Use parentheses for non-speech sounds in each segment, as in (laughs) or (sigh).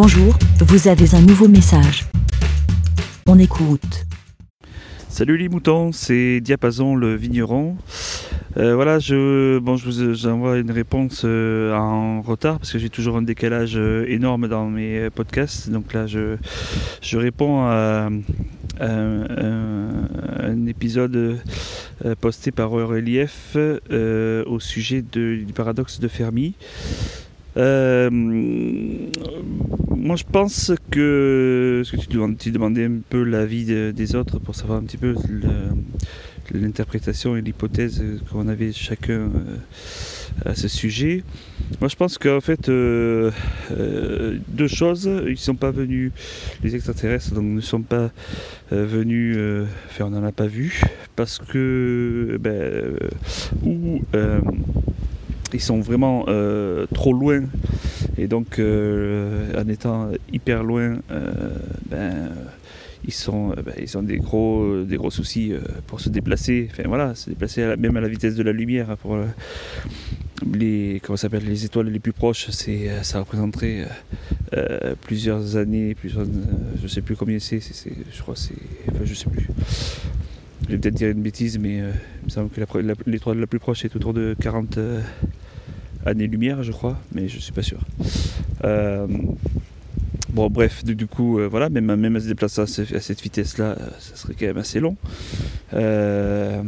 Bonjour, vous avez un nouveau message. On écoute. Salut les moutons, c'est Diapason le vigneron. Euh, voilà, je, bon, je vous envoie une réponse euh, en retard parce que j'ai toujours un décalage euh, énorme dans mes podcasts. Donc là, je, réponds à, un épisode posté par Relief au sujet du paradoxe de Fermi. Moi, je pense que, ce que tu, tu demandais un peu l'avis des autres pour savoir un petit peu l'interprétation et l'hypothèse qu'on avait chacun euh, à ce sujet. Moi je pense qu'en fait euh, euh, deux choses, ils sont pas venus, les extraterrestres donc ne sont pas venus, enfin on n'en a pas vu, parce que ben, ou ils sont vraiment trop loin et donc en étant hyper loin ben, ils, sont, euh, bah, ils ont des gros, euh, des gros soucis euh, pour se déplacer. Enfin voilà, se déplacer même à la vitesse de la lumière. Hein, pour les, comment les étoiles les plus proches, c'est, ça représenterait plusieurs années, plusieurs, je sais plus combien c'est, je crois c'est, je sais plus. Je vais peut-être dire une bêtise, mais il me semble que l'étoile la, plus proche est autour de 40 années-lumière, je crois, mais je ne suis pas sûr. Bon, bref, du, coup, euh, voilà, même, même à se déplacer à, cette vitesse-là, euh, ça serait quand même assez long. Euh,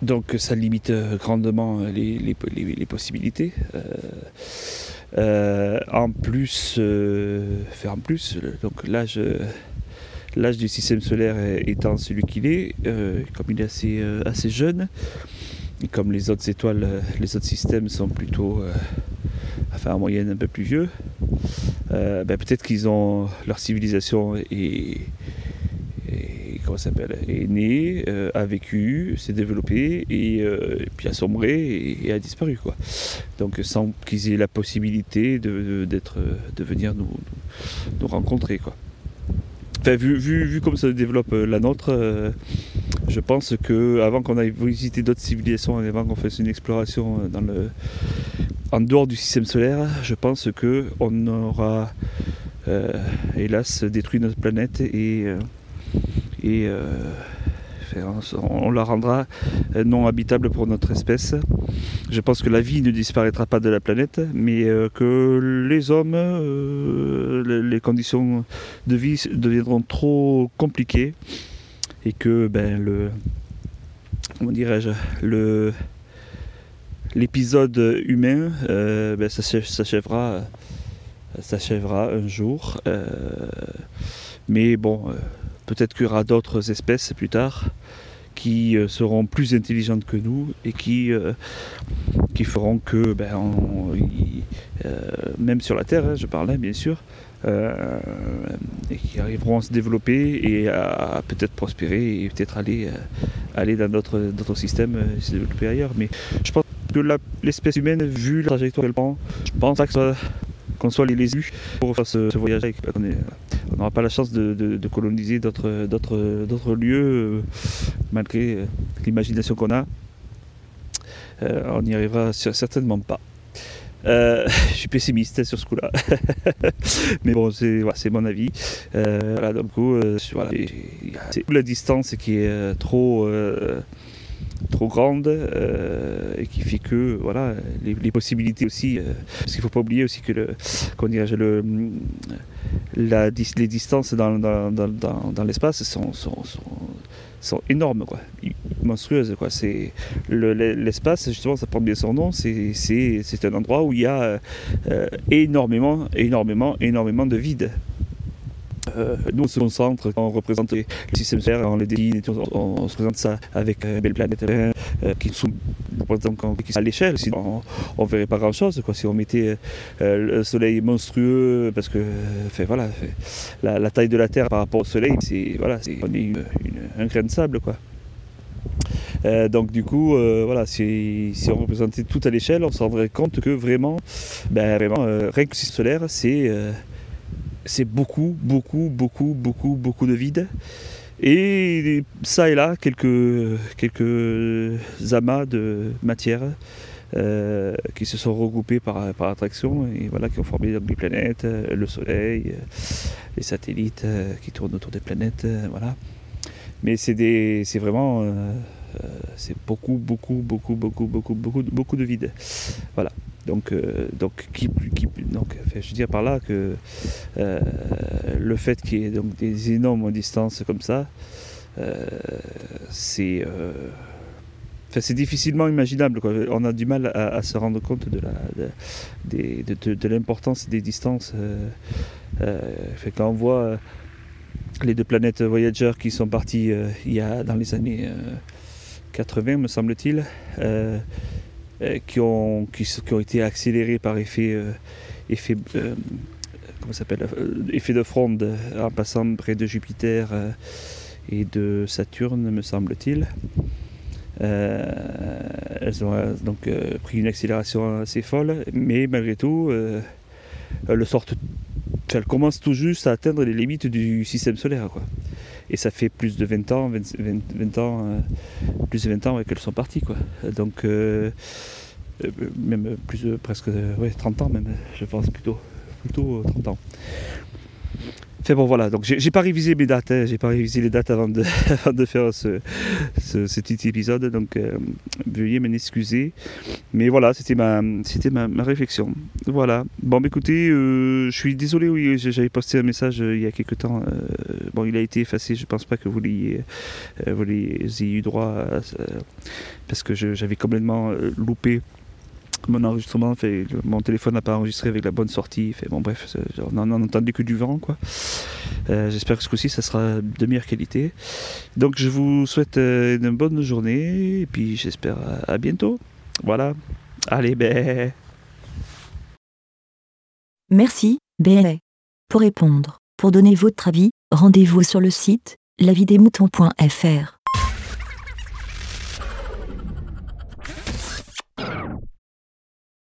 donc, ça limite grandement les, possibilités. en plus, en plus, donc l'âge l'âge du système solaire étant celui qu'il est, comme il est assez, assez jeune, comme les autres étoiles, les autres systèmes sont plutôt, enfin en moyenne un peu plus vieux, euh, ben, peut-être qu'ils ont leur civilisation est, comment s'appelle est née, euh, a vécu, s'est développée et, euh, puis a sombré et, a disparu quoi. Donc sans qu'ils aient la possibilité de, d'être, de venir nous, nous, rencontrer quoi. Enfin, vu, vu, vu, comme ça développe la nôtre, je pense que avant qu'on aille visiter d'autres civilisations, avant qu'on fasse une exploration le, en dehors du système solaire, je pense que on aura euh, hélas détruit notre planète et, euh, et euh, on la rendra non habitable pour notre espèce. Je pense que la vie ne disparaîtra pas de la planète, mais que les hommes, les conditions de vie deviendront trop compliquées et que ben le comment dirais-je le l'épisode humain euh, ben, s'achèvera, s'achèvera un jour. Euh, mais bon, euh, peut-être qu'il y aura d'autres espèces plus tard qui seront plus intelligentes que nous et qui, qui feront que, ben, même sur la Terre, hein, je parlais bien sûr, et qui arriveront à se développer et à, peut-être prospérer et peut-être aller, aller dans d'autres, systèmes et se développer ailleurs. Mais je pense que l'espèce humaine, vu la trajectoire qu'elle prend, je pense que qu'on soit les lésus pour faire ce, voyage. On n'aura pas la chance de, coloniser d'autres lieux euh, malgré euh, l'imagination qu'on a. Euh, on n'y arrivera certainement pas. (laughs) je suis pessimiste sur ce coup-là. (laughs) Mais bon, c'est mon avis. voilà, donc, voilà, c'est la distance qui est trop trop grande euh, et qui fait que voilà les, possibilités aussi euh, parce qu'il ne faut pas oublier aussi que le le la, les distances dans, dans, dans, dans l'espace sont, sont, sont, énormes quoi monstrueuses quoi c'est l'espace justement ça porte bien son nom c'est un endroit où il y a euh, énormément énormément énormément de vide euh, nous, on se concentre, on représente le système solaire, on les décline, on, on, se présente ça avec euh, belle planète euh, qui sont à l'échelle, sinon on ne verrait pas grand-chose. Si on mettait le soleil monstrueux, parce que voilà, la, taille de la Terre par rapport au soleil, c'est voilà, on est un grain de sable. Quoi. Donc du coup, voilà, si, on représentait tout à l'échelle, on se rendrait compte que vraiment, ben, vraiment rien que le solaire, c'est c'est beaucoup, beaucoup, beaucoup, beaucoup, beaucoup de vide. Et ça et là, quelques, quelques amas de matière qui se sont regroupés par, par attraction et voilà, qui ont formé les planètes, le Soleil, les satellites qui tournent autour des planètes. voilà. Mais c'est vraiment c'est beaucoup, beaucoup, beaucoup, beaucoup, beaucoup, beaucoup, beaucoup de vide. Voilà. Donc, donc, qui, donc je veux dire par là que le fait qu'il y ait donc des énormes distances comme ça, c'est difficilement imaginable. On a du mal à, se rendre compte de, de, l'importance des distances. quand on voit les deux planètes Voyager qui sont parties il y a dans les années 80, me semble-t-il, euh, euh, qui, ont, été accélérés par effet, euh, effet, de fronde en passant près de Jupiter et de Saturne, me semble-t-il. elles ont donc pris une accélération assez folle, mais malgré tout, elles, commencent tout juste à atteindre les limites du système solaire. Et ça fait plus de 20 ans, 20, ans, euh, plus de 20 ans qu'elles sont parties quoi. Donc euh, euh, même plus de presque 30 ans même, je pense plutôt, plutôt 30 ans bon voilà, donc j'ai pas révisé mes dates, hein. j'ai pas révisé les dates avant de, (laughs) faire ce, petit épisode, donc euh, veuillez m'en excuser. Mais voilà, c'était ma, ma, réflexion. Voilà. Bon, bah, écoutez, euh, je suis désolé, oui, j'avais posté un message euh, il y a quelques temps. bon, il a été effacé, je pense pas que vous l'ayez, vous eu droit parce que j'avais complètement loupé mon enregistrement, mon téléphone n'a pas enregistré avec la bonne sortie. Bon, bref, on n'en entendait que du vent. Euh, j'espère que ce coup-ci, ça sera de meilleure qualité. Donc, je vous souhaite euh, une bonne journée et puis j'espère à, bientôt. Voilà. Allez, ben. Merci, BLA. Pour répondre, pour donner votre avis, rendez-vous sur le site lavidemouton.fr.